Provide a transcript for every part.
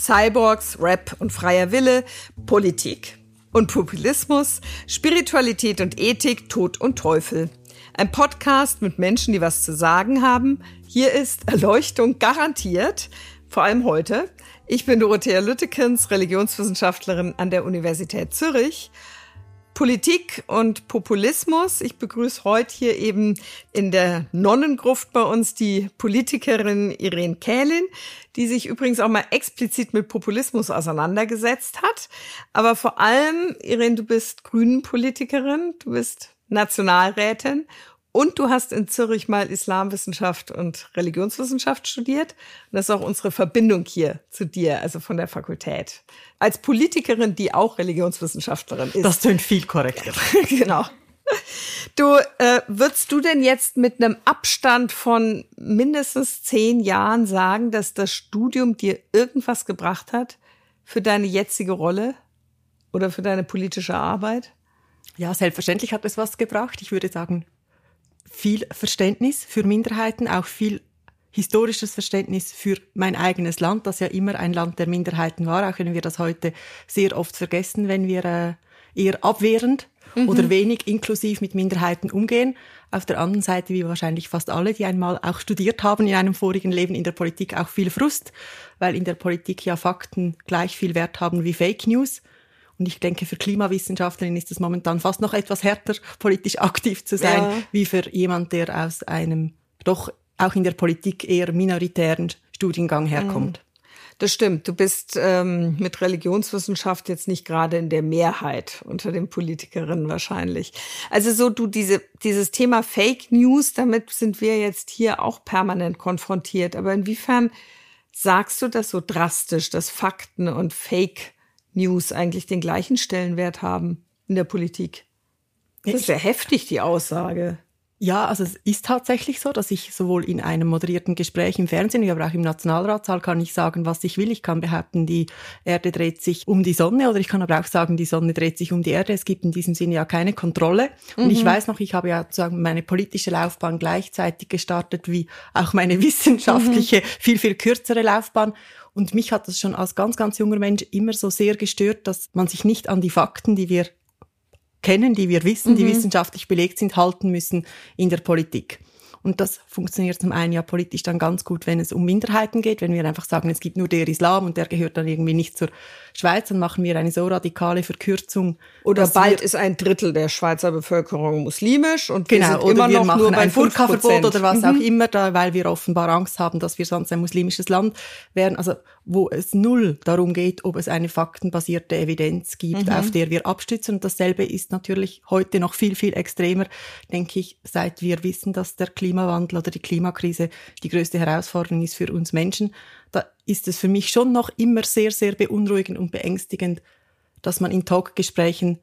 Cyborgs, Rap und freier Wille, Politik und Populismus, Spiritualität und Ethik, Tod und Teufel. Ein Podcast mit Menschen, die was zu sagen haben. Hier ist Erleuchtung garantiert, vor allem heute. Ich bin Dorothea Lüttekens, Religionswissenschaftlerin an der Universität Zürich Politik und Populismus. Ich begrüße heute hier eben in der Nonnengruft bei uns die Politikerin Irene Kählin, die sich übrigens auch mal explizit mit Populismus auseinandergesetzt hat. Aber vor allem, Irene, du bist Grünen-Politikerin, du bist Nationalrätin und du hast in Zürich mal Islamwissenschaft und Religionswissenschaft studiert. Und das ist auch unsere Verbindung hier zu dir, also von der Fakultät. Als Politikerin, die auch Religionswissenschaftlerin ist. Das tönt viel korrekter. genau. Du, äh, würdest du denn jetzt mit einem Abstand von mindestens zehn Jahren sagen, dass das Studium dir irgendwas gebracht hat für deine jetzige Rolle oder für deine politische Arbeit? Ja, selbstverständlich hat es was gebracht. Ich würde sagen, viel Verständnis für Minderheiten, auch viel historisches Verständnis für mein eigenes Land, das ja immer ein Land der Minderheiten war, auch wenn wir das heute sehr oft vergessen, wenn wir äh, eher abwehrend mhm. oder wenig inklusiv mit Minderheiten umgehen. Auf der anderen Seite, wie wahrscheinlich fast alle, die einmal auch studiert haben in einem vorigen Leben in der Politik, auch viel Frust, weil in der Politik ja Fakten gleich viel Wert haben wie Fake News. Und ich denke, für Klimawissenschaftlerinnen ist es momentan fast noch etwas härter, politisch aktiv zu sein, ja. wie für jemand, der aus einem doch auch in der Politik eher minoritären Studiengang herkommt. Mhm. Das stimmt. Du bist ähm, mit Religionswissenschaft jetzt nicht gerade in der Mehrheit unter den Politikerinnen wahrscheinlich. Also so du diese dieses Thema Fake News, damit sind wir jetzt hier auch permanent konfrontiert. Aber inwiefern sagst du das so drastisch, dass Fakten und Fake News eigentlich den gleichen Stellenwert haben in der Politik. Das ist ja heftig, die Aussage. Ja, also es ist tatsächlich so, dass ich sowohl in einem moderierten Gespräch im Fernsehen, aber auch im Nationalratssaal kann ich sagen, was ich will. Ich kann behaupten, die Erde dreht sich um die Sonne oder ich kann aber auch sagen, die Sonne dreht sich um die Erde. Es gibt in diesem Sinne ja keine Kontrolle. Und mhm. ich weiß noch, ich habe ja sozusagen meine politische Laufbahn gleichzeitig gestartet wie auch meine wissenschaftliche, mhm. viel, viel kürzere Laufbahn. Und mich hat das schon als ganz, ganz junger Mensch immer so sehr gestört, dass man sich nicht an die Fakten, die wir kennen, die wir wissen, mhm. die wissenschaftlich belegt sind, halten müssen in der Politik. Und das funktioniert zum einen ja politisch dann ganz gut, wenn es um Minderheiten geht, wenn wir einfach sagen, es gibt nur der Islam und der gehört dann irgendwie nicht zur Schweiz, dann machen wir eine so radikale Verkürzung. Oder bald ist ein Drittel der Schweizer Bevölkerung muslimisch und genau, wir sind immer wir noch machen nur ein Burka-Verbot oder was mhm. auch immer, da, weil wir offenbar Angst haben, dass wir sonst ein muslimisches Land wären. Also wo es null darum geht, ob es eine faktenbasierte Evidenz gibt, mhm. auf der wir abstützen. Und dasselbe ist natürlich heute noch viel, viel extremer, denke ich, seit wir wissen, dass der Klimawandel oder die Klimakrise die größte Herausforderung ist für uns Menschen. Da ist es für mich schon noch immer sehr, sehr beunruhigend und beängstigend, dass man in Talkgesprächen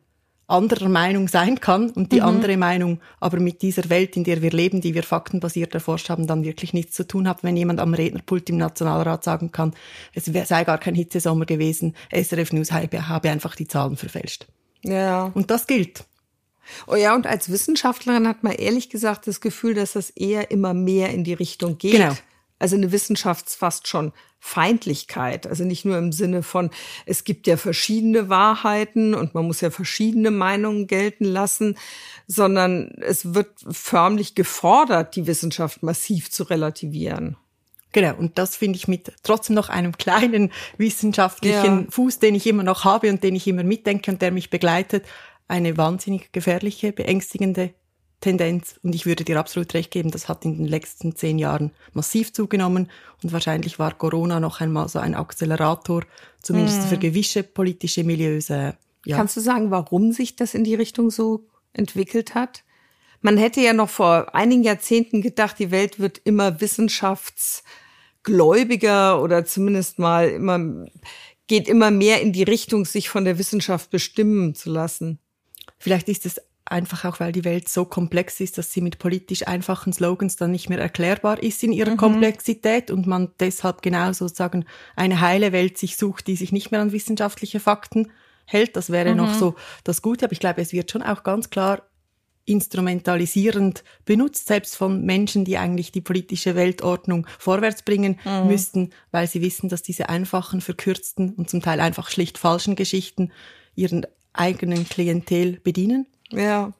anderer Meinung sein kann und die mhm. andere Meinung aber mit dieser Welt, in der wir leben, die wir faktenbasiert erforscht haben, dann wirklich nichts zu tun hat, wenn jemand am Rednerpult im Nationalrat sagen kann, es sei gar kein Hitzesommer gewesen, SRF News habe einfach die Zahlen verfälscht. Ja. Und das gilt. Oh ja, und als Wissenschaftlerin hat man ehrlich gesagt das Gefühl, dass das eher immer mehr in die Richtung geht. Genau also eine Wissenschaftsfast schon Feindlichkeit. Also nicht nur im Sinne von, es gibt ja verschiedene Wahrheiten und man muss ja verschiedene Meinungen gelten lassen, sondern es wird förmlich gefordert, die Wissenschaft massiv zu relativieren. Genau, und das finde ich mit trotzdem noch einem kleinen wissenschaftlichen ja. Fuß, den ich immer noch habe und den ich immer mitdenke und der mich begleitet, eine wahnsinnig gefährliche, beängstigende Tendenz. Und ich würde dir absolut recht geben, das hat in den letzten zehn Jahren massiv zugenommen. Und wahrscheinlich war Corona noch einmal so ein Accelerator, zumindest mm. für gewisse politische Milieus. Äh, ja. Kannst du sagen, warum sich das in die Richtung so entwickelt hat? Man hätte ja noch vor einigen Jahrzehnten gedacht, die Welt wird immer wissenschaftsgläubiger oder zumindest mal immer, geht immer mehr in die Richtung, sich von der Wissenschaft bestimmen zu lassen. Vielleicht ist es einfach auch, weil die Welt so komplex ist, dass sie mit politisch einfachen Slogans dann nicht mehr erklärbar ist in ihrer mhm. Komplexität und man deshalb genau sozusagen eine heile Welt sich sucht, die sich nicht mehr an wissenschaftliche Fakten hält. Das wäre mhm. noch so das Gute, aber ich glaube, es wird schon auch ganz klar instrumentalisierend benutzt, selbst von Menschen, die eigentlich die politische Weltordnung vorwärts bringen mhm. müssten, weil sie wissen, dass diese einfachen, verkürzten und zum Teil einfach schlicht falschen Geschichten ihren eigenen Klientel bedienen. Ja.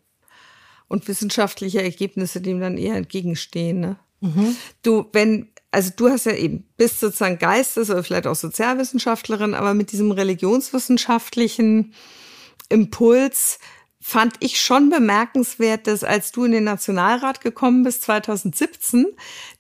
Und wissenschaftliche Ergebnisse, dem dann eher entgegenstehen. Ne? Mhm. Du, wenn, also du hast ja eben, bist sozusagen Geistes- oder vielleicht auch Sozialwissenschaftlerin, aber mit diesem religionswissenschaftlichen Impuls fand ich schon bemerkenswert, dass als du in den Nationalrat gekommen bist, 2017,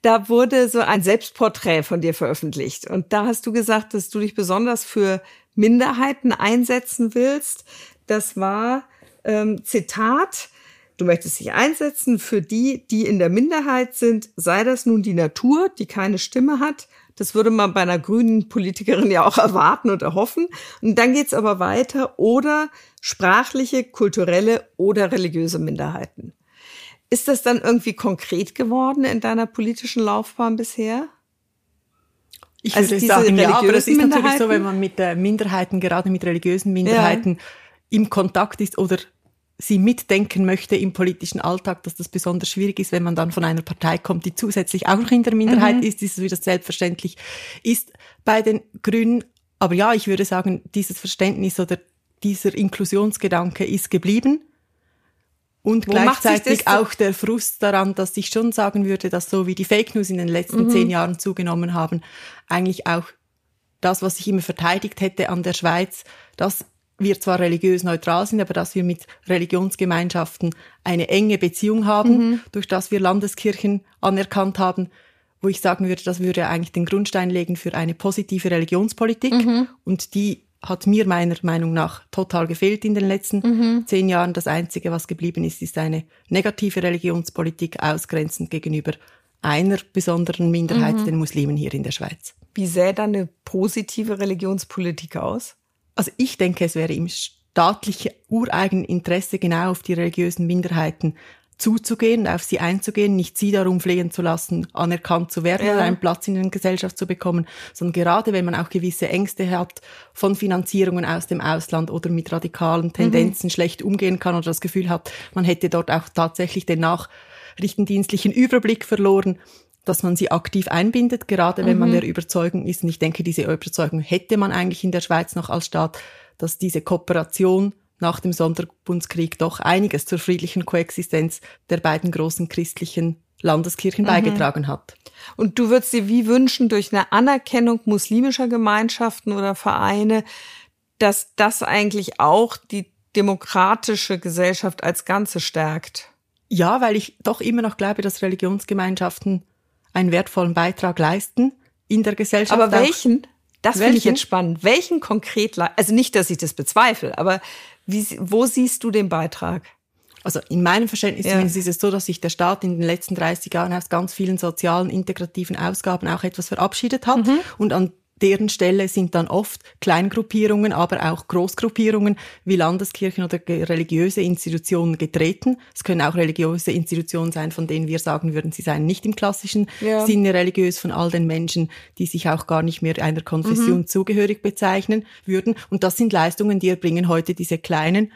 da wurde so ein Selbstporträt von dir veröffentlicht. Und da hast du gesagt, dass du dich besonders für Minderheiten einsetzen willst. Das war, ähm, Zitat, Du möchtest dich einsetzen für die, die in der Minderheit sind, sei das nun die Natur, die keine Stimme hat. Das würde man bei einer grünen Politikerin ja auch erwarten und erhoffen. Und dann geht's aber weiter. Oder sprachliche, kulturelle oder religiöse Minderheiten. Ist das dann irgendwie konkret geworden in deiner politischen Laufbahn bisher? Ich also würde sagen, ja, aber es ist natürlich so, wenn man mit äh, Minderheiten, gerade mit religiösen Minderheiten, ja. Im Kontakt ist oder sie mitdenken möchte im politischen Alltag, dass das besonders schwierig ist, wenn man dann von einer Partei kommt, die zusätzlich auch noch in der Minderheit mhm. ist, ist es wieder selbstverständlich ist bei den Grünen. Aber ja, ich würde sagen, dieses Verständnis oder dieser Inklusionsgedanke ist geblieben. Und Wo gleichzeitig auch der Frust daran, dass ich schon sagen würde, dass so wie die Fake News in den letzten mhm. zehn Jahren zugenommen haben, eigentlich auch das, was ich immer verteidigt hätte an der Schweiz, das wir zwar religiös neutral sind, aber dass wir mit Religionsgemeinschaften eine enge Beziehung haben, mhm. durch das wir Landeskirchen anerkannt haben, wo ich sagen würde, das würde eigentlich den Grundstein legen für eine positive Religionspolitik. Mhm. Und die hat mir meiner Meinung nach total gefehlt in den letzten mhm. zehn Jahren. Das Einzige, was geblieben ist, ist eine negative Religionspolitik, ausgrenzend gegenüber einer besonderen Minderheit, mhm. den Muslimen hier in der Schweiz. Wie sähe dann eine positive Religionspolitik aus? Also ich denke, es wäre im staatlichen ureigenen Interesse, genau auf die religiösen Minderheiten zuzugehen, auf sie einzugehen, nicht sie darum flehen zu lassen, anerkannt zu werden ja. oder einen Platz in der Gesellschaft zu bekommen, sondern gerade wenn man auch gewisse Ängste hat von Finanzierungen aus dem Ausland oder mit radikalen Tendenzen mhm. schlecht umgehen kann oder das Gefühl hat, man hätte dort auch tatsächlich den nachrichtendienstlichen Überblick verloren, dass man sie aktiv einbindet, gerade wenn mhm. man der Überzeugung ist, und ich denke, diese Überzeugung hätte man eigentlich in der Schweiz noch als Staat, dass diese Kooperation nach dem Sonderbundskrieg doch einiges zur friedlichen Koexistenz der beiden großen christlichen Landeskirchen mhm. beigetragen hat. Und du würdest dir wie wünschen, durch eine Anerkennung muslimischer Gemeinschaften oder Vereine, dass das eigentlich auch die demokratische Gesellschaft als Ganze stärkt? Ja, weil ich doch immer noch glaube, dass Religionsgemeinschaften einen wertvollen Beitrag leisten in der Gesellschaft. Aber welchen? Das finde ich jetzt spannend. Welchen konkret? Also nicht, dass ich das bezweifle, aber wie, wo siehst du den Beitrag? Also in meinem Verständnis ja. ist es so, dass sich der Staat in den letzten 30 Jahren aus ganz vielen sozialen, integrativen Ausgaben auch etwas verabschiedet hat mhm. und an deren Stelle sind dann oft Kleingruppierungen, aber auch Großgruppierungen wie Landeskirchen oder religiöse Institutionen getreten. Es können auch religiöse Institutionen sein, von denen wir sagen würden, sie seien nicht im klassischen ja. Sinne religiös von all den Menschen, die sich auch gar nicht mehr einer Konfession mhm. zugehörig bezeichnen würden. Und das sind Leistungen, die erbringen heute diese kleinen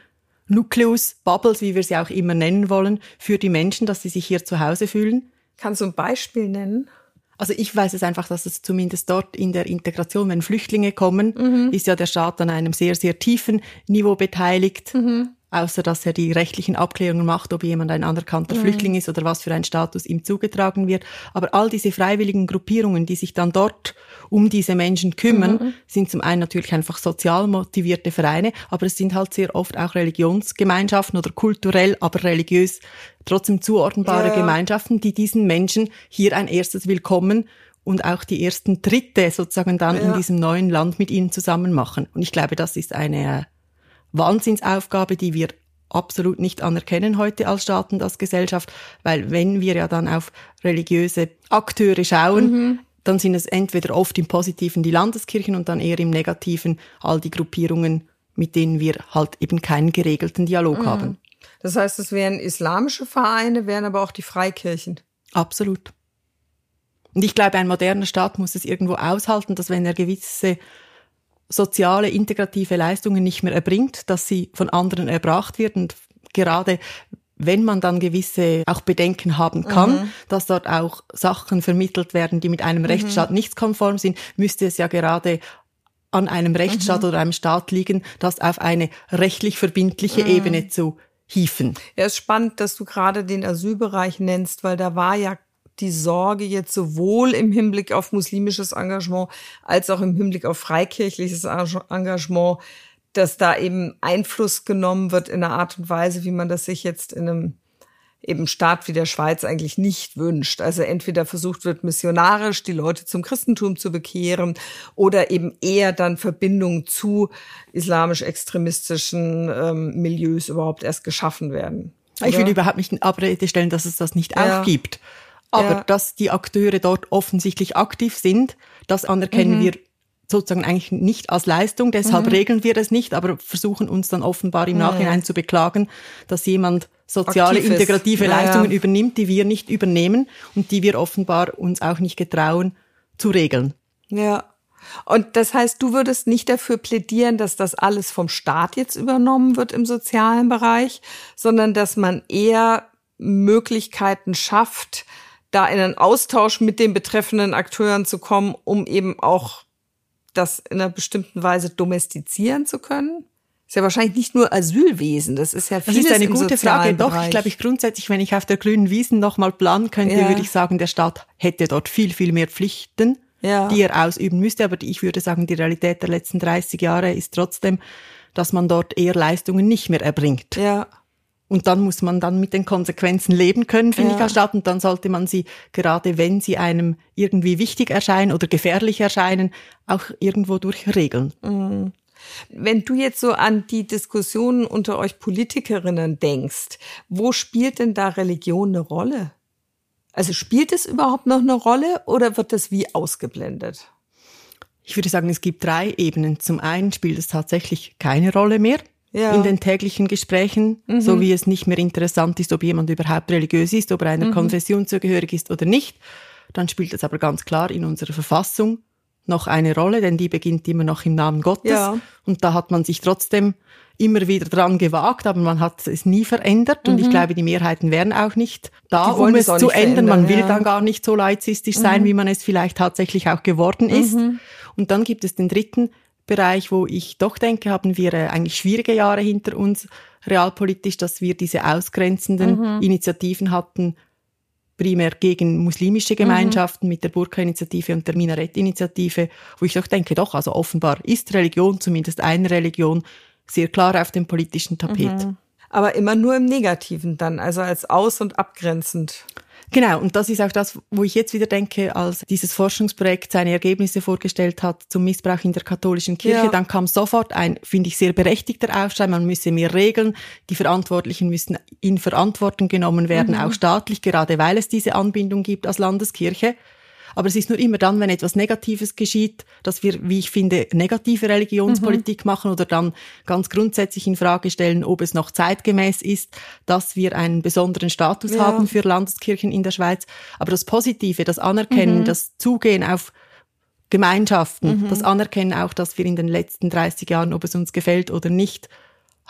Nucleus, Bubbles, wie wir sie auch immer nennen wollen, für die Menschen, dass sie sich hier zu Hause fühlen. Kannst du ein Beispiel nennen? Also ich weiß es einfach, dass es zumindest dort in der Integration, wenn Flüchtlinge kommen, mhm. ist ja der Staat an einem sehr, sehr tiefen Niveau beteiligt. Mhm außer dass er die rechtlichen Abklärungen macht, ob jemand ein anerkannter mhm. Flüchtling ist oder was für ein Status ihm zugetragen wird. Aber all diese freiwilligen Gruppierungen, die sich dann dort um diese Menschen kümmern, mhm. sind zum einen natürlich einfach sozial motivierte Vereine, aber es sind halt sehr oft auch Religionsgemeinschaften oder kulturell, aber religiös trotzdem zuordnbare ja. Gemeinschaften, die diesen Menschen hier ein erstes Willkommen und auch die ersten Tritte sozusagen dann ja. in diesem neuen Land mit ihnen zusammen machen. Und ich glaube, das ist eine Wahnsinnsaufgabe, die wir absolut nicht anerkennen heute als Staat und als Gesellschaft, weil wenn wir ja dann auf religiöse Akteure schauen, mhm. dann sind es entweder oft im Positiven die Landeskirchen und dann eher im Negativen all die Gruppierungen, mit denen wir halt eben keinen geregelten Dialog mhm. haben. Das heißt, es wären islamische Vereine, wären aber auch die Freikirchen. Absolut. Und ich glaube, ein moderner Staat muss es irgendwo aushalten, dass wenn er gewisse soziale, integrative Leistungen nicht mehr erbringt, dass sie von anderen erbracht wird. Und gerade wenn man dann gewisse auch Bedenken haben kann, mhm. dass dort auch Sachen vermittelt werden, die mit einem mhm. Rechtsstaat nicht konform sind, müsste es ja gerade an einem Rechtsstaat mhm. oder einem Staat liegen, das auf eine rechtlich verbindliche mhm. Ebene zu hieven. Ja, es ist spannend, dass du gerade den Asylbereich nennst, weil da war ja die Sorge jetzt sowohl im Hinblick auf muslimisches Engagement als auch im Hinblick auf freikirchliches Engagement, dass da eben Einfluss genommen wird in einer Art und Weise, wie man das sich jetzt in einem eben Staat wie der Schweiz eigentlich nicht wünscht. Also entweder versucht wird, missionarisch die Leute zum Christentum zu bekehren oder eben eher dann Verbindungen zu islamisch-extremistischen ähm, Milieus überhaupt erst geschaffen werden. Ich will überhaupt nicht in Abrede stellen, dass es das nicht ja. auch gibt. Aber ja. dass die Akteure dort offensichtlich aktiv sind, das anerkennen mhm. wir sozusagen eigentlich nicht als Leistung, deshalb mhm. regeln wir es nicht, aber versuchen uns dann offenbar im Nachhinein mhm. zu beklagen, dass jemand soziale Aktives. integrative ja, Leistungen ja. übernimmt, die wir nicht übernehmen und die wir offenbar uns auch nicht getrauen zu regeln. Ja. Und das heißt, du würdest nicht dafür plädieren, dass das alles vom Staat jetzt übernommen wird im sozialen Bereich, sondern dass man eher Möglichkeiten schafft, da in einen Austausch mit den betreffenden Akteuren zu kommen, um eben auch das in einer bestimmten Weise domestizieren zu können? Ist ja wahrscheinlich nicht nur Asylwesen, das ist ja vieles Das ist eine gute Frage. Doch, ich glaube, ich grundsätzlich, wenn ich auf der grünen Wiesen nochmal planen könnte, ja. würde ich sagen, der Staat hätte dort viel, viel mehr Pflichten, ja. die er ausüben müsste. Aber ich würde sagen, die Realität der letzten 30 Jahre ist trotzdem, dass man dort eher Leistungen nicht mehr erbringt. Ja. Und dann muss man dann mit den Konsequenzen leben können, finde ja. ich, als Staat. Und dann sollte man sie, gerade wenn sie einem irgendwie wichtig erscheinen oder gefährlich erscheinen, auch irgendwo durchregeln. Mhm. Wenn du jetzt so an die Diskussionen unter euch Politikerinnen denkst, wo spielt denn da Religion eine Rolle? Also spielt es überhaupt noch eine Rolle oder wird das wie ausgeblendet? Ich würde sagen, es gibt drei Ebenen. Zum einen spielt es tatsächlich keine Rolle mehr ja. in den täglichen Gesprächen, mhm. so wie es nicht mehr interessant ist, ob jemand überhaupt religiös ist, ob er einer mhm. Konfession zugehörig ist oder nicht. Dann spielt es aber ganz klar in unserer Verfassung noch eine Rolle, denn die beginnt immer noch im Namen Gottes. Ja. Und da hat man sich trotzdem immer wieder dran gewagt, aber man hat es nie verändert. Und ich mhm. glaube, die Mehrheiten wären auch nicht da, um es, zu ändern. Man will ja. dann gar nicht so laizistisch sein, mhm. wie man es vielleicht tatsächlich auch geworden ist. Mhm. Und dann gibt es den dritten Bereich, wo ich doch denke, haben wir äh, eigentlich schwierige Jahre hinter uns realpolitisch, dass wir diese ausgrenzenden mhm. Initiativen hatten, primär gegen muslimische Gemeinschaften mhm. mit der Burka-Initiative und der Minarett-Initiative, wo ich doch denke, doch, also offenbar ist Religion, zumindest eine Religion, sehr klar auf dem politischen Tapet. Mhm. Aber immer nur im Negativen dann, also als aus- und abgrenzend. Genau, und das ist auch das, wo ich jetzt wieder denke, als dieses Forschungsprojekt seine Ergebnisse vorgestellt hat zum Missbrauch in der katholischen Kirche, ja. dann kam sofort ein, finde ich, sehr berechtigter Aufschrei, man müsse mehr regeln, die Verantwortlichen müssen in Verantwortung genommen werden, mhm. auch staatlich, gerade weil es diese Anbindung gibt als Landeskirche. Aber es ist nur immer dann, wenn etwas Negatives geschieht, dass wir, wie ich finde, negative Religionspolitik mhm. machen oder dann ganz grundsätzlich in Frage stellen, ob es noch zeitgemäß ist, dass wir einen besonderen Status ja. haben für Landeskirchen in der Schweiz. Aber das Positive, das Anerkennen, mhm. das Zugehen auf Gemeinschaften, mhm. das Anerkennen auch, dass wir in den letzten 30 Jahren, ob es uns gefällt oder nicht,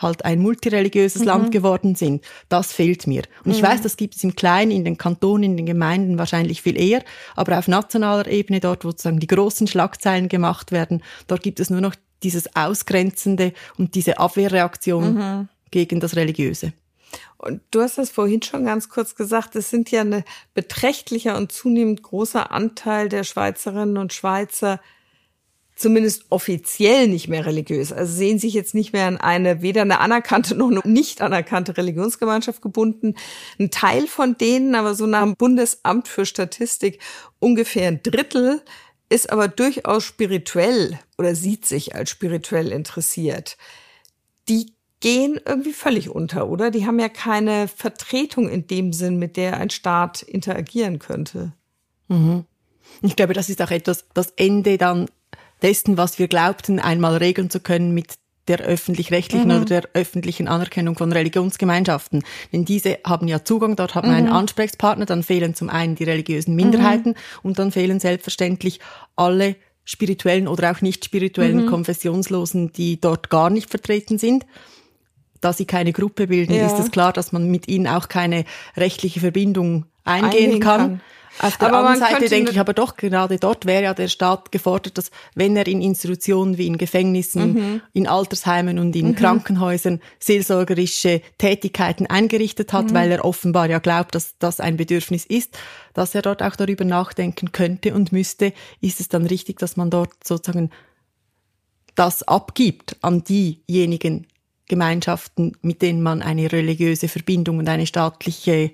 halt ein multireligiöses mhm. Land geworden sind. Das fehlt mir. Und ich mhm. weiß, das gibt es im Kleinen, in den Kantonen, in den Gemeinden wahrscheinlich viel eher, aber auf nationaler Ebene, dort wo sozusagen die großen Schlagzeilen gemacht werden, dort gibt es nur noch dieses Ausgrenzende und diese Abwehrreaktion mhm. gegen das Religiöse. Und du hast das vorhin schon ganz kurz gesagt, es sind ja ein beträchtlicher und zunehmend großer Anteil der Schweizerinnen und Schweizer, zumindest offiziell nicht mehr religiös. Also sehen sich jetzt nicht mehr an eine, weder eine anerkannte noch eine nicht anerkannte Religionsgemeinschaft gebunden. Ein Teil von denen, aber so nach dem Bundesamt für Statistik ungefähr ein Drittel, ist aber durchaus spirituell oder sieht sich als spirituell interessiert. Die gehen irgendwie völlig unter, oder? Die haben ja keine Vertretung in dem Sinn, mit der ein Staat interagieren könnte. Mhm. Ich glaube, das ist auch etwas, das Ende dann dessen, was wir glaubten, einmal regeln zu können mit der öffentlich-rechtlichen mhm. oder der öffentlichen Anerkennung von Religionsgemeinschaften. Denn diese haben ja Zugang, dort haben mhm. einen Ansprechpartner, dann fehlen zum einen die religiösen Minderheiten mhm. und dann fehlen selbstverständlich alle spirituellen oder auch nicht spirituellen mhm. Konfessionslosen, die dort gar nicht vertreten sind. da sie keine Gruppe bilden, ja. ist es klar, dass man mit ihnen auch keine rechtliche Verbindung eingehen kann. kann. Auf der aber anderen Seite denke ich aber doch, gerade dort wäre ja der Staat gefordert, dass wenn er in Institutionen wie in Gefängnissen, mhm. in Altersheimen und in mhm. Krankenhäusern seelsorgerische Tätigkeiten eingerichtet hat, mhm. weil er offenbar ja glaubt, dass das ein Bedürfnis ist, dass er dort auch darüber nachdenken könnte und müsste, ist es dann richtig, dass man dort sozusagen das abgibt an diejenigen Gemeinschaften, mit denen man eine religiöse Verbindung und eine staatliche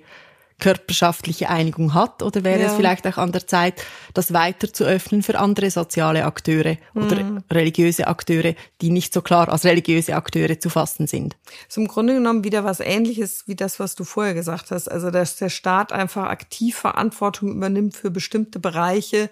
körperschaftliche Einigung hat? Oder wäre ja. es vielleicht auch an der Zeit, das weiter zu öffnen für andere soziale Akteure oder mhm. religiöse Akteure, die nicht so klar als religiöse Akteure zu fassen sind? Ist im Grunde genommen wieder was Ähnliches wie das, was du vorher gesagt hast. Also, dass der Staat einfach aktiv Verantwortung übernimmt für bestimmte Bereiche,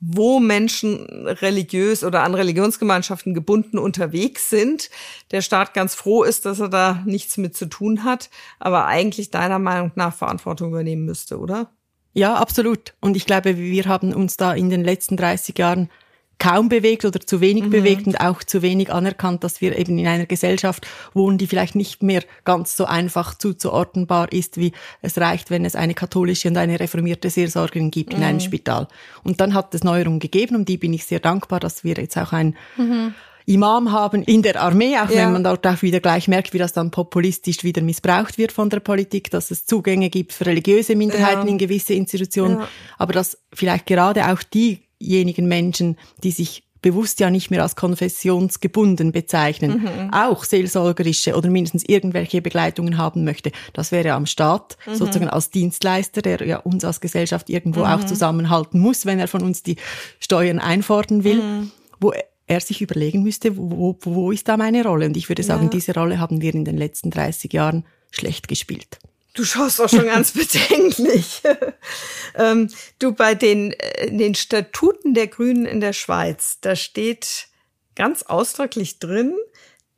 wo Menschen religiös oder an Religionsgemeinschaften gebunden unterwegs sind. Der Staat ganz froh ist, dass er da nichts mit zu tun hat, aber eigentlich deiner Meinung nach Verantwortung übernehmen müsste, oder? Ja, absolut. Und ich glaube, wir haben uns da in den letzten 30 Jahren kaum bewegt oder zu wenig mhm. bewegt und auch zu wenig anerkannt, dass wir eben in einer Gesellschaft wohnen, die vielleicht nicht mehr ganz so einfach zuzuordnenbar ist, wie es reicht, wenn es eine katholische und eine reformierte Seelsorgerin gibt mhm. in einem mhm. Spital. Und dann hat es Neuerungen gegeben, um die bin ich sehr dankbar, dass wir jetzt auch ein mhm. Imam haben in der Armee, auch ja. wenn man dort auch wieder gleich merkt, wie das dann populistisch wieder missbraucht wird von der Politik, dass es Zugänge gibt für religiöse Minderheiten ja. in gewisse Institutionen, ja. aber dass vielleicht gerade auch die diejenigen Menschen, die sich bewusst ja nicht mehr als konfessionsgebunden bezeichnen, mhm. auch seelsorgerische oder mindestens irgendwelche Begleitungen haben möchte. Das wäre am Staat mhm. sozusagen als Dienstleister, der ja uns als Gesellschaft irgendwo mhm. auch zusammenhalten muss, wenn er von uns die Steuern einfordern will, mhm. wo er sich überlegen müsste, wo, wo ist da meine Rolle? Und ich würde sagen, ja. diese Rolle haben wir in den letzten 30 Jahren schlecht gespielt. Du schaust auch schon ganz bedenklich. ähm, du, bei den, äh, den Statuten der Grünen in der Schweiz, da steht ganz ausdrücklich drin,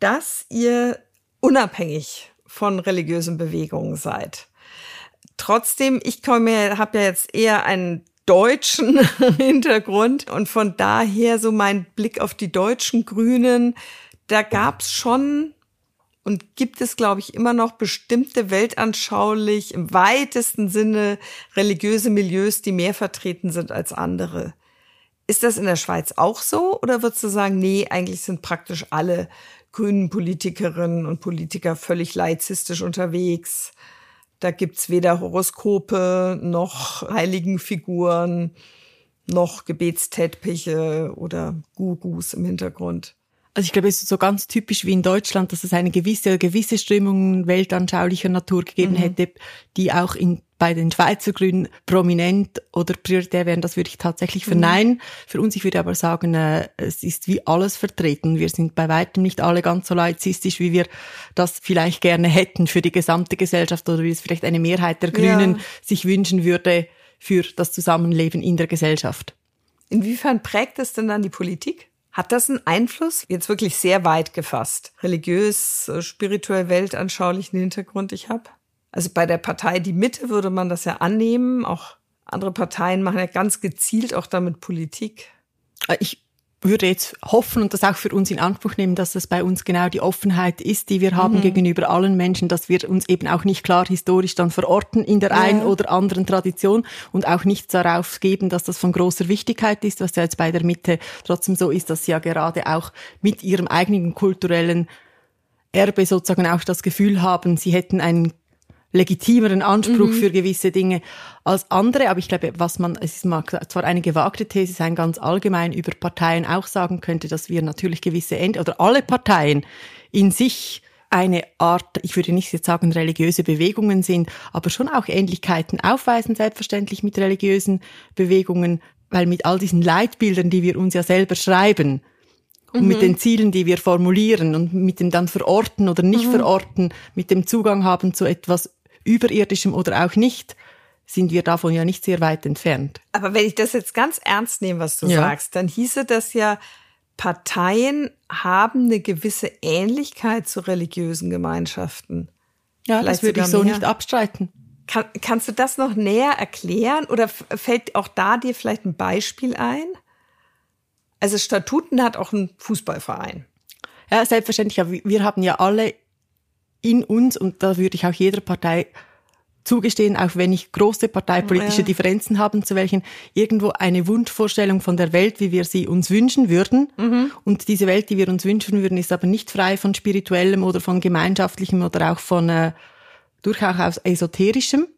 dass ihr unabhängig von religiösen Bewegungen seid. Trotzdem, ich komme, habe ja jetzt eher einen deutschen Hintergrund und von daher so mein Blick auf die deutschen Grünen, da gab's schon und gibt es, glaube ich, immer noch bestimmte weltanschaulich im weitesten Sinne religiöse Milieus, die mehr vertreten sind als andere. Ist das in der Schweiz auch so oder würdest du sagen, nee, eigentlich sind praktisch alle grünen Politikerinnen und Politiker völlig laizistisch unterwegs? Da gibt's weder Horoskope noch heiligen Figuren noch Gebetsteppiche oder Gurus im Hintergrund. Also ich glaube, es ist so ganz typisch wie in Deutschland, dass es eine gewisse, gewisse Strömung weltanschaulicher Natur gegeben mhm. hätte, die auch in, bei den Schweizer Grünen prominent oder prioritär wären. Das würde ich tatsächlich mhm. verneinen. Mhm. Für uns, ich würde aber sagen, äh, es ist wie alles vertreten. Wir sind bei weitem nicht alle ganz so laizistisch, wie wir das vielleicht gerne hätten für die gesamte Gesellschaft oder wie es vielleicht eine Mehrheit der Grünen ja. sich wünschen würde für das Zusammenleben in der Gesellschaft. Inwiefern prägt es denn dann die Politik? Hat das einen Einfluss? Jetzt wirklich sehr weit gefasst. Religiös, äh, spirituell, weltanschaulichen Hintergrund ich habe. Also bei der Partei Die Mitte würde man das ja annehmen. Auch andere Parteien machen ja ganz gezielt auch damit Politik. Ich würde jetzt hoffen und das auch für uns in Anspruch nehmen, dass das bei uns genau die Offenheit ist, die wir haben mhm. gegenüber allen Menschen, dass wir uns eben auch nicht klar historisch dann verorten in der ja. einen oder anderen Tradition und auch nichts darauf geben, dass das von großer Wichtigkeit ist, was ja jetzt bei der Mitte trotzdem so ist, dass sie ja gerade auch mit ihrem eigenen kulturellen Erbe sozusagen auch das Gefühl haben, sie hätten einen legitimeren Anspruch mhm. für gewisse Dinge als andere. Aber ich glaube, was man, es ist mal zwar eine gewagte These sein, ganz allgemein über Parteien auch sagen könnte, dass wir natürlich gewisse End oder alle Parteien in sich eine Art, ich würde nicht jetzt sagen religiöse Bewegungen sind, aber schon auch Ähnlichkeiten aufweisen, selbstverständlich mit religiösen Bewegungen, weil mit all diesen Leitbildern, die wir uns ja selber schreiben, und mhm. mit den Zielen, die wir formulieren und mit dem dann verorten oder nicht mhm. verorten, mit dem Zugang haben zu etwas überirdischem oder auch nicht, sind wir davon ja nicht sehr weit entfernt. Aber wenn ich das jetzt ganz ernst nehme, was du ja. sagst, dann hieße das ja, Parteien haben eine gewisse Ähnlichkeit zu religiösen Gemeinschaften. Ja, Vielleicht das würde ich so mehr. nicht abstreiten. Kann, kannst du das noch näher erklären oder fällt auch da dir vielleicht ein Beispiel ein? Also Statuten hat auch ein Fußballverein. Ja, selbstverständlich. Wir haben ja alle in uns, und da würde ich auch jeder Partei zugestehen, auch wenn ich große parteipolitische ja. Differenzen haben, zu welchen irgendwo eine Wunschvorstellung von der Welt, wie wir sie uns wünschen würden. Mhm. Und diese Welt, die wir uns wünschen würden, ist aber nicht frei von spirituellem oder von gemeinschaftlichem oder auch von äh, durchaus esoterischem.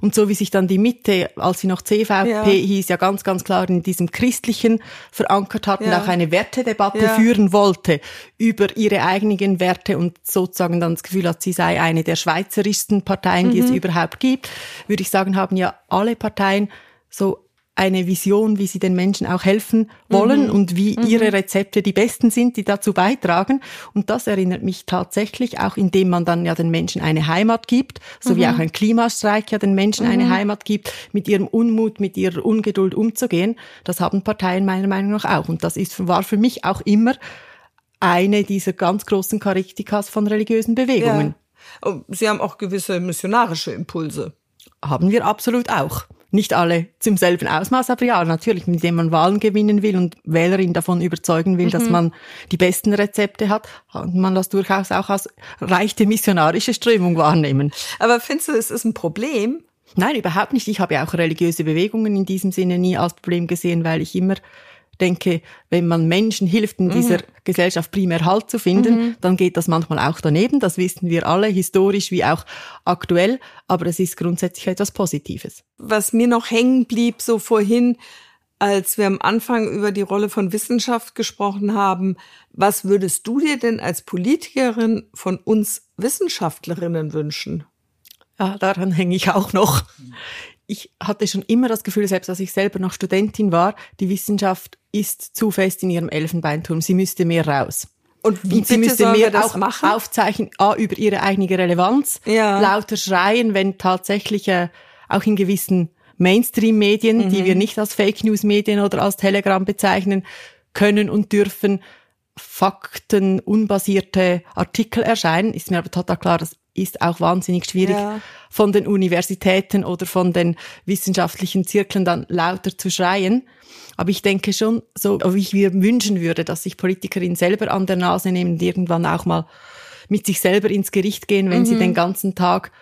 Und so wie sich dann die Mitte, als sie noch CVP ja. hieß, ja ganz, ganz klar in diesem Christlichen verankert hat ja. und auch eine Wertedebatte ja. führen wollte über ihre eigenen Werte und sozusagen dann das Gefühl hat, sie sei eine der schweizerischsten Parteien, die mhm. es überhaupt gibt, würde ich sagen, haben ja alle Parteien so eine Vision, wie sie den Menschen auch helfen wollen mhm. und wie mhm. ihre Rezepte die besten sind, die dazu beitragen. Und das erinnert mich tatsächlich auch, indem man dann ja den Menschen eine Heimat gibt, so mhm. wie auch ein Klimastreik ja den Menschen eine mhm. Heimat gibt, mit ihrem Unmut, mit ihrer Ungeduld umzugehen. Das haben Parteien meiner Meinung nach auch. Und das ist, war für mich auch immer eine dieser ganz großen Charakteristikas von religiösen Bewegungen. Ja. Oh, sie haben auch gewisse missionarische Impulse. Haben wir absolut auch nicht alle zum selben Ausmaß, aber ja, natürlich, mit dem man Wahlen gewinnen will und Wählerin davon überzeugen will, mhm. dass man die besten Rezepte hat, kann man das durchaus auch als reichte missionarische Strömung wahrnehmen. Aber findest du, es ist ein Problem? Nein, überhaupt nicht. Ich habe ja auch religiöse Bewegungen in diesem Sinne nie als Problem gesehen, weil ich immer denke, wenn man Menschen hilft, in mhm. dieser Gesellschaft primär Halt zu finden, mhm. dann geht das manchmal auch daneben. Das wissen wir alle, historisch wie auch aktuell. Aber es ist grundsätzlich etwas Positives. Was mir noch hängen blieb, so vorhin, als wir am Anfang über die Rolle von Wissenschaft gesprochen haben, was würdest du dir denn als Politikerin von uns Wissenschaftlerinnen wünschen? Ja, daran hänge ich auch noch ich hatte schon immer das Gefühl, selbst als ich selber noch Studentin war, die Wissenschaft ist zu fest in ihrem Elfenbeinturm. Sie müsste mehr raus. Und wie sie müsste mehr auch machen? aufzeichnen, A, über ihre eigene Relevanz, ja. lauter schreien, wenn tatsächlich äh, auch in gewissen Mainstream-Medien, mhm. die wir nicht als Fake News-Medien oder als Telegram bezeichnen, können und dürfen Fakten unbasierte Artikel erscheinen. Ist mir aber total klar, das ist auch wahnsinnig schwierig ja. von den Universitäten oder von den wissenschaftlichen Zirkeln dann lauter zu schreien. Aber ich denke schon, so wie ich mir wünschen würde, dass sich Politikerinnen selber an der Nase nehmen und irgendwann auch mal mit sich selber ins Gericht gehen, wenn mhm. sie den ganzen Tag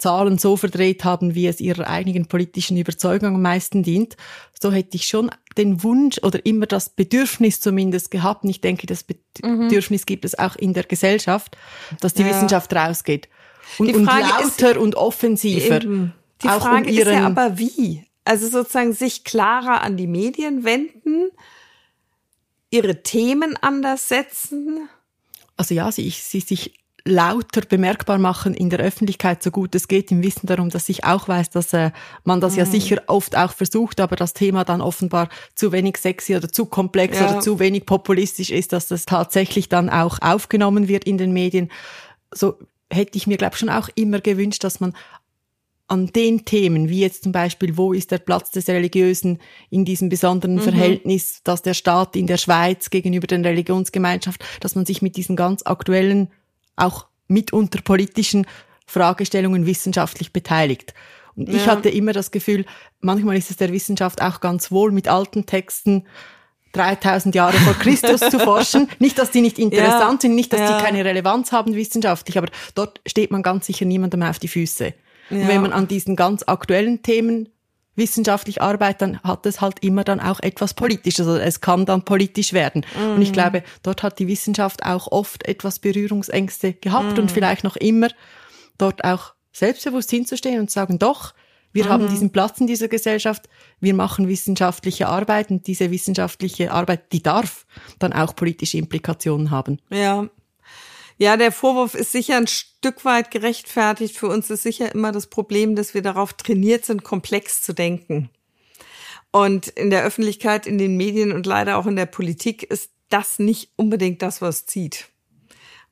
Zahlen so verdreht haben, wie es ihrer eigenen politischen Überzeugung am meisten dient, so hätte ich schon den Wunsch oder immer das Bedürfnis zumindest gehabt, und ich denke, das mhm. Bedürfnis mhm. gibt es auch in der Gesellschaft, dass die ja. Wissenschaft rausgeht. Und, und lauter ist, und offensiver. Eben. Die Frage um ist ja aber wie. Also sozusagen sich klarer an die Medien wenden, ihre Themen anders setzen. Also ja, sie, sie sich lauter bemerkbar machen in der Öffentlichkeit, so gut es geht, im Wissen darum, dass ich auch weiß, dass äh, man das mhm. ja sicher oft auch versucht, aber das Thema dann offenbar zu wenig sexy oder zu komplex ja. oder zu wenig populistisch ist, dass das tatsächlich dann auch aufgenommen wird in den Medien. So hätte ich mir, glaube schon auch immer gewünscht, dass man an den Themen, wie jetzt zum Beispiel, wo ist der Platz des Religiösen in diesem besonderen mhm. Verhältnis, dass der Staat in der Schweiz gegenüber der Religionsgemeinschaft, dass man sich mit diesen ganz aktuellen, auch mitunter politischen Fragestellungen wissenschaftlich beteiligt. Und ja. ich hatte immer das Gefühl, manchmal ist es der Wissenschaft auch ganz wohl, mit alten Texten 3000 Jahre vor Christus zu forschen. Nicht, dass die nicht interessant ja, sind, nicht, dass ja. die keine Relevanz haben wissenschaftlich, aber dort steht man ganz sicher niemandem auf die Füße. Ja. Und wenn man an diesen ganz aktuellen Themen wissenschaftlich arbeitet, dann hat es halt immer dann auch etwas Politisches. Also es kann dann politisch werden. Mm. Und ich mhm. glaube, dort hat die Wissenschaft auch oft etwas Berührungsängste gehabt mm. und vielleicht noch immer dort auch selbstbewusst hinzustehen und zu sagen, doch, wir mhm. haben diesen Platz in dieser Gesellschaft, wir machen wissenschaftliche Arbeit und diese wissenschaftliche Arbeit, die darf dann auch politische Implikationen haben. Ja. Ja, der Vorwurf ist sicher ein Stück weit gerechtfertigt. Für uns ist sicher immer das Problem, dass wir darauf trainiert sind, komplex zu denken. Und in der Öffentlichkeit, in den Medien und leider auch in der Politik ist das nicht unbedingt das, was zieht.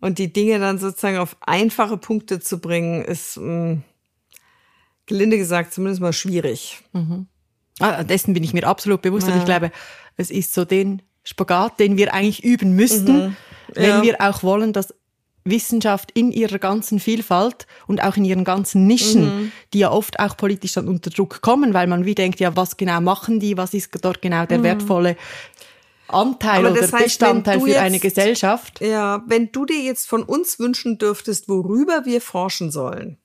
Und die Dinge dann sozusagen auf einfache Punkte zu bringen, ist, mh, mm, gelinde gesagt, zumindest mal schwierig. Mhm. Ah, dessen bin ich mir absolut bewusst ja. und ich glaube, es ist so den Spagat, den wir eigentlich üben müssten, mhm. ja. wenn wir auch wollen, dass Wissenschaft in ihrer ganzen Vielfalt und auch in ihren ganzen Nischen, mhm. die ja oft auch politisch dann unter Druck kommen, weil man wie denkt, ja, was genau machen die, was ist dort genau der mhm. wertvolle Anteil oder heißt, Bestandteil für jetzt, eine Gesellschaft. Ja, wenn du dir jetzt von uns wünschen dürftest, worüber wir forschen sollen,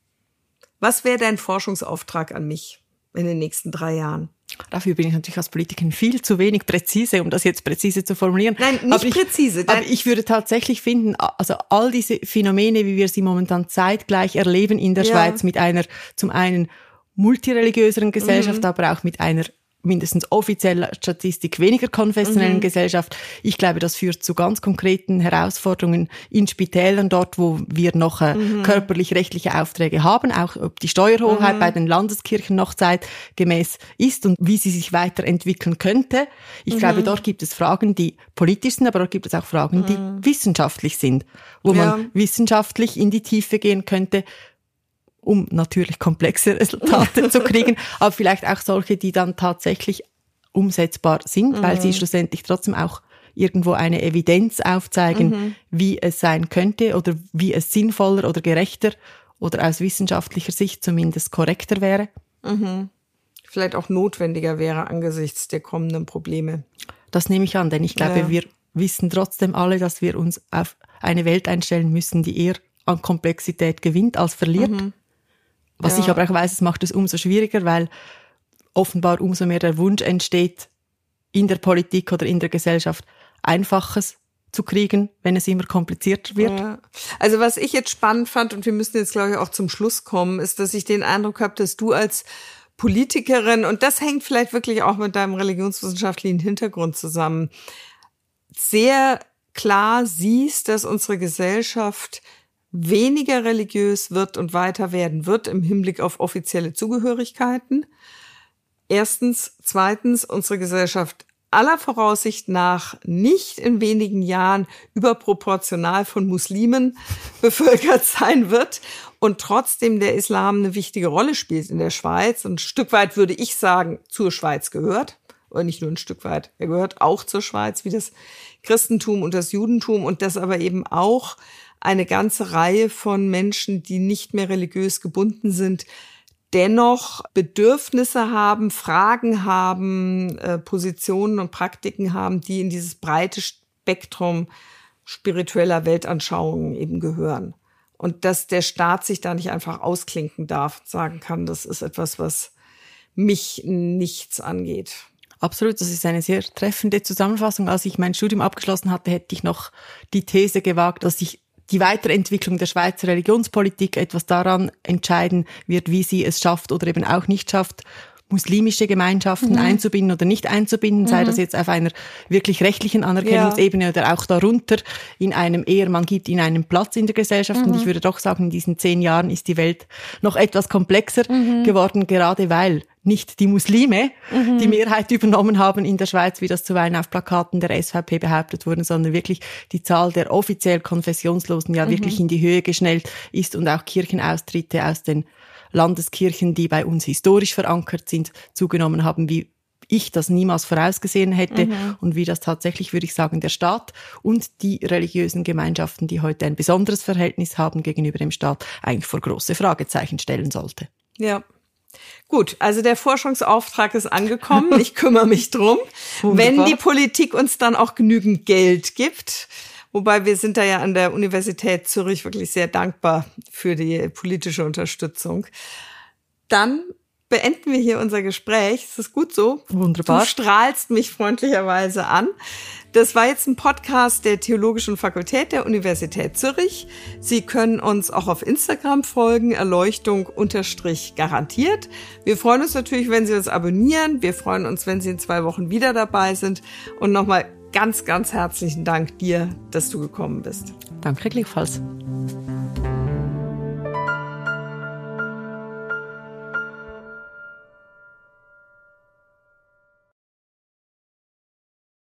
was wäre dein Forschungsauftrag an mich in den nächsten drei Jahren? Dafür bin ich natürlich als Politikerin viel zu wenig präzise, um das jetzt präzise zu formulieren. Nein, nicht aber ich, präzise. Aber ich würde tatsächlich finden, also all diese Phänomene, wie wir sie momentan zeitgleich erleben in der ja. Schweiz, mit einer zum einen multireligiöseren Gesellschaft, mhm. aber auch mit einer mindestens offizieller Statistik weniger konfessionellen mhm. Gesellschaft. Ich glaube, das führt zu ganz konkreten Herausforderungen in Spitälern, dort, wo wir noch äh, mhm. körperlich-rechtliche Aufträge haben, auch ob die Steuerhoheit mhm. bei den Landeskirchen noch zeitgemäß ist und wie sie sich weiterentwickeln könnte. Ich glaube, mhm. dort gibt es Fragen, die politisch sind, aber dort gibt es auch Fragen, die mhm. wissenschaftlich sind, wo ja. man wissenschaftlich in die Tiefe gehen könnte, um natürlich komplexe Resultate zu kriegen, aber vielleicht auch solche, die dann tatsächlich umsetzbar sind, mhm. weil sie mhm. schlussendlich trotzdem auch irgendwo eine Evidenz aufzeigen, mhm. wie es sein könnte oder wie es sinnvoller oder gerechter oder aus wissenschaftlicher Sicht zumindest korrekter wäre. Mhm. Vielleicht auch notwendiger wäre angesichts der kommenden Probleme. Das nehme ich an, denn ich glaube, ja. wir wissen trotzdem alle, dass wir uns auf eine Welt einstellen müssen, die eher an Komplexität gewinnt als verliert. Mhm. Was ja. ich aber auch weiß, es macht es umso schwieriger, weil offenbar umso mehr der Wunsch entsteht, in der Politik oder in der Gesellschaft Einfaches zu kriegen, wenn es immer komplizierter wird. Ja. Also was ich jetzt spannend fand, und wir müssen jetzt, glaube ich, auch zum Schluss kommen, ist, dass ich den Eindruck habe, dass du als Politikerin, und das hängt vielleicht wirklich auch mit deinem religionswissenschaftlichen Hintergrund zusammen, sehr klar siehst, dass unsere Gesellschaft weniger religiös wird und weiter werden wird im Hinblick auf offizielle Zugehörigkeiten. Erstens. Zweitens, unsere Gesellschaft aller Voraussicht nach nicht in wenigen Jahren überproportional von Muslimen bevölkert sein wird und trotzdem der Islam eine wichtige Rolle spielt in der Schweiz. Und ein Stück weit würde ich sagen, zur Schweiz gehört. Oder nicht nur ein Stück weit, er gehört auch zur Schweiz, wie das Christentum und das Judentum und das aber eben auch eine ganze Reihe von Menschen, die nicht mehr religiös gebunden sind, dennoch Bedürfnisse haben, Fragen haben, äh, Positionen und Praktiken haben, die in dieses breite Spektrum spiritueller Weltanschauungen eben gehören. Und dass der Staat sich da nicht einfach ausklinken darf und sagen kann, das ist etwas, was mich nichts angeht. Absolut, das ist eine sehr treffende Zusammenfassung. Als ich mein Studium abgeschlossen hatte, hätte ich noch die These gewagt, dass ich die Weiterentwicklung der Schweizer Religionspolitik etwas daran entscheiden wird, wie sie es schafft oder eben auch nicht schafft, muslimische Gemeinschaften mhm. einzubinden oder nicht einzubinden, sei mhm. das jetzt auf einer wirklich rechtlichen Anerkennungsebene ja. oder auch darunter in einem eher, man gibt ihnen einen Platz in der Gesellschaft. Mhm. Und ich würde doch sagen, in diesen zehn Jahren ist die Welt noch etwas komplexer mhm. geworden, gerade weil nicht die Muslime mhm. die Mehrheit übernommen haben in der Schweiz, wie das zuweilen auf Plakaten der SVP behauptet wurde, sondern wirklich die Zahl der offiziell Konfessionslosen ja mhm. wirklich in die Höhe geschnellt ist und auch Kirchenaustritte aus den Landeskirchen, die bei uns historisch verankert sind, zugenommen haben, wie ich das niemals vorausgesehen hätte mhm. und wie das tatsächlich, würde ich sagen, der Staat und die religiösen Gemeinschaften, die heute ein besonderes Verhältnis haben gegenüber dem Staat, eigentlich vor große Fragezeichen stellen sollte. Ja, Gut, also der Forschungsauftrag ist angekommen. Ich kümmere mich drum. Wenn die Politik uns dann auch genügend Geld gibt, wobei wir sind da ja an der Universität Zürich wirklich sehr dankbar für die politische Unterstützung, dann beenden wir hier unser Gespräch. Ist das gut so? Wunderbar. Du strahlst mich freundlicherweise an. Das war jetzt ein Podcast der Theologischen Fakultät der Universität Zürich. Sie können uns auch auf Instagram folgen, Erleuchtung unterstrich garantiert. Wir freuen uns natürlich, wenn Sie uns abonnieren. Wir freuen uns, wenn Sie in zwei Wochen wieder dabei sind. Und nochmal ganz, ganz herzlichen Dank dir, dass du gekommen bist. Danke gleichfalls.